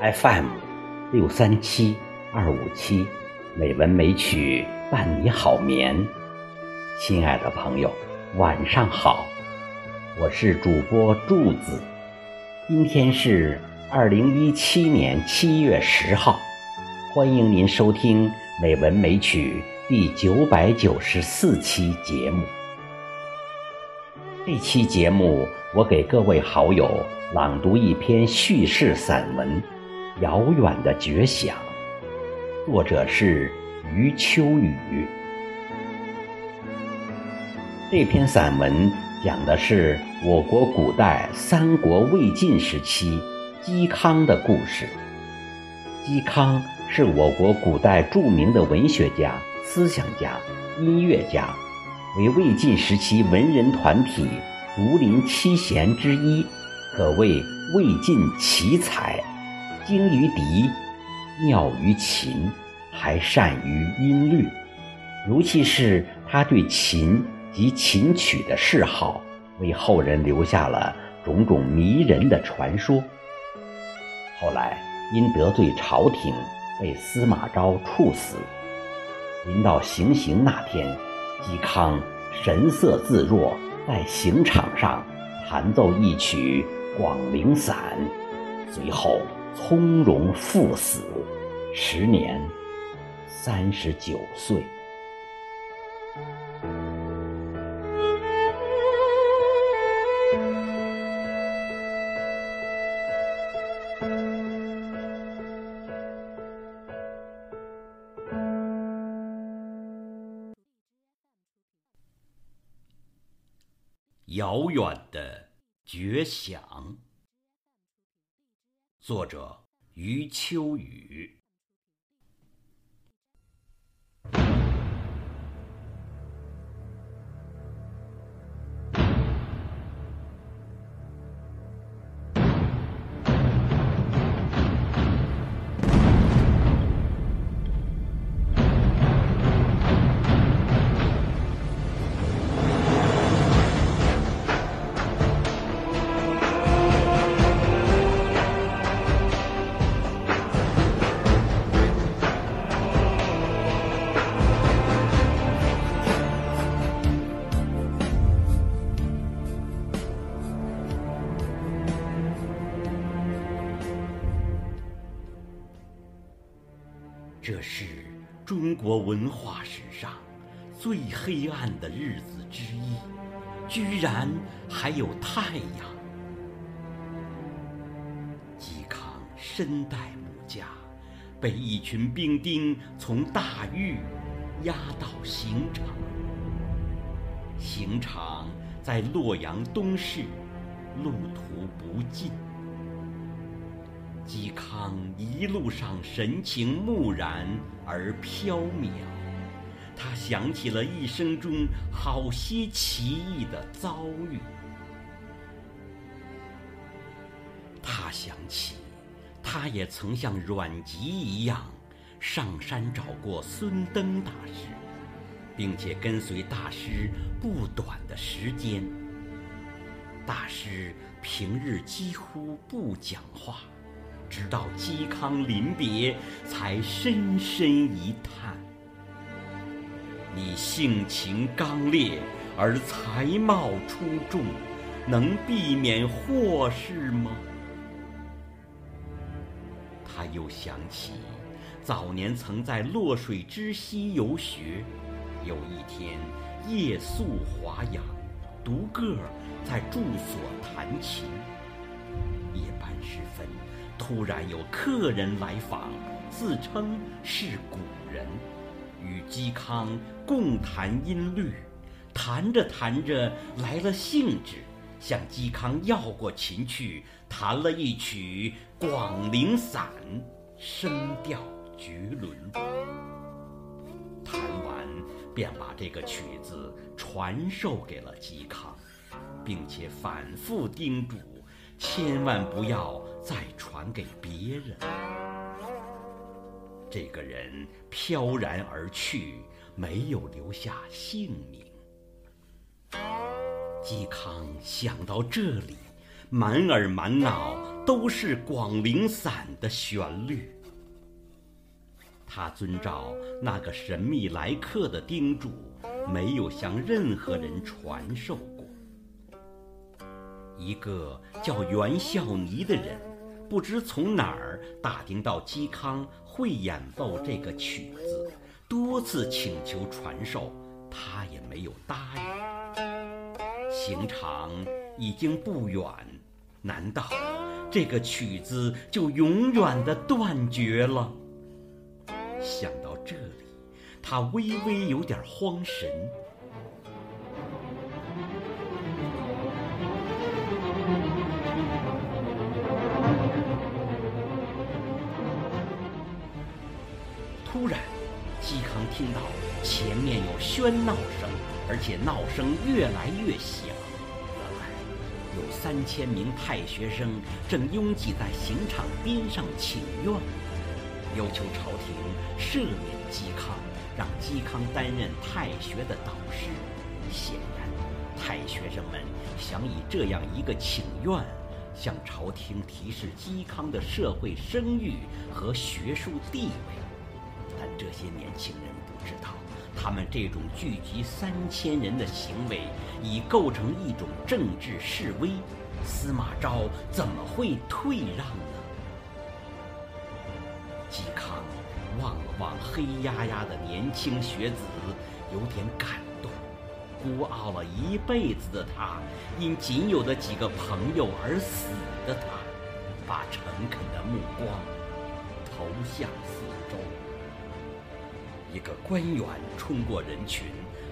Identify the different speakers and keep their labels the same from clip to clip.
Speaker 1: FM 六三七二五七，美文美曲伴你好眠。亲爱的朋友，晚上好，我是主播柱子。今天是二零一七年七月十号，欢迎您收听《美文美曲》第九百九十四期节目。这期节目，我给各位好友朗读一篇叙事散文。遥远的绝响，作者是余秋雨。这篇散文讲的是我国古代三国魏晋时期嵇康的故事。嵇康是我国古代著名的文学家、思想家、音乐家，为魏晋时期文人团体竹林七贤之一，可谓魏晋奇才。精于笛，妙于琴，还善于音律。尤其是他对琴及琴曲的嗜好，为后人留下了种种迷人的传说。后来因得罪朝廷，被司马昭处死。临到行刑那天，嵇康神色自若，在刑场上弹奏一曲《广陵散》，随后。从容赴死，时年三十九岁。
Speaker 2: 遥远的绝响。作者余秋雨。中国文化史上最黑暗的日子之一，居然还有太阳。嵇康身带母家，被一群兵丁从大狱押到刑场。刑场在洛阳东市，路途不近。嵇康一路上神情木然而飘渺，他想起了一生中好些奇异的遭遇。他想起，他也曾像阮籍一样，上山找过孙登大师，并且跟随大师不短的时间。大师平日几乎不讲话。直到嵇康临别，才深深一叹：“你性情刚烈而才貌出众，能避免祸事吗？”他又想起，早年曾在洛水之西游学，有一天夜宿华阳，独个在住所弹琴。夜半时分。突然有客人来访，自称是古人，与嵇康共弹音律，弹着弹着来了兴致，向嵇康要过琴去，弹了一曲《广陵散》，声调绝伦。弹完，便把这个曲子传授给了嵇康，并且反复叮嘱。千万不要再传给别人。这个人飘然而去，没有留下姓名。嵇康想到这里，满耳满脑都是《广陵散》的旋律。他遵照那个神秘来客的叮嘱，没有向任何人传授过。一个叫袁孝尼的人，不知从哪儿打听到嵇康会演奏这个曲子，多次请求传授，他也没有答应。刑场已经不远，难道这个曲子就永远的断绝了？想到这里，他微微有点慌神。突然，嵇康听到前面有喧闹声，而且闹声越来越响。原来，有三千名太学生正拥挤在刑场边上请愿。要求朝廷赦免嵇康，让嵇康担任太学的导师。显然，太学生们想以这样一个请愿，向朝廷提示嵇康的社会声誉和学术地位。但这些年轻人不知道，他们这种聚集三千人的行为已构成一种政治示威。司马昭怎么会退让呢？嵇康望了望黑压压的年轻学子，有点感动。孤傲了一辈子的他，因仅有的几个朋友而死的他，把诚恳的目光投向四周。一个官员冲过人群，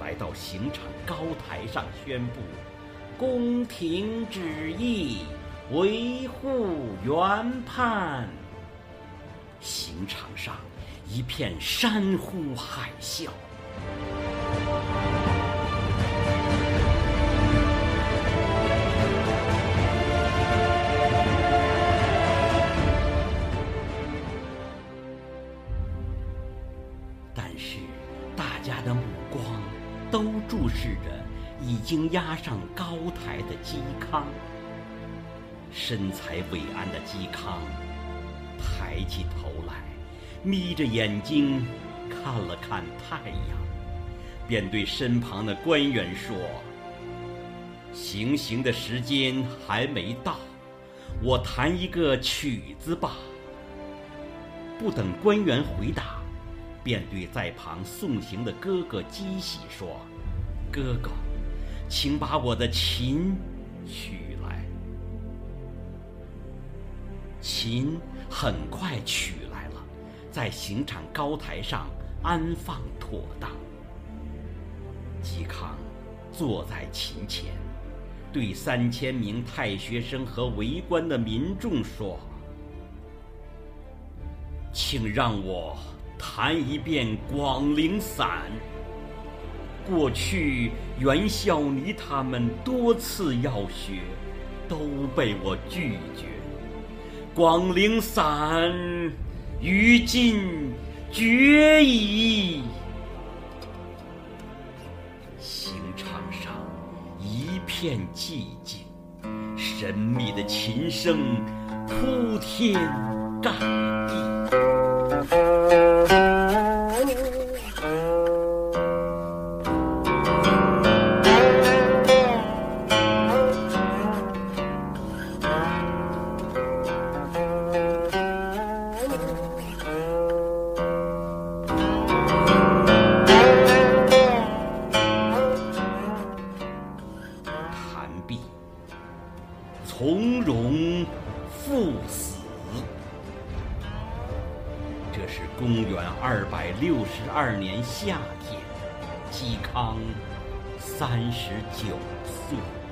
Speaker 2: 来到刑场高台上，宣布：“宫廷旨意，维护原判。”刑场上一片山呼海啸，经押上高台的嵇康。身材伟岸的嵇康。抬起头来，眯着眼睛看了看太阳，便对身旁的官员说：“行刑的时间还没到，我弹一个曲子吧。”不等官员回答，便对在旁送行的哥哥姬喜说：“哥哥，请把我的琴取来。”琴。很快取来了，在刑场高台上安放妥当。嵇康坐在琴前，对三千名太学生和围观的民众说：“请让我弹一遍《广陵散》。过去袁孝尼他们多次要学，都被我拒绝。”《广陵散》于今绝矣。刑场上一片寂静，神秘的琴声铺天盖地。二年夏天，嵇康三十九岁。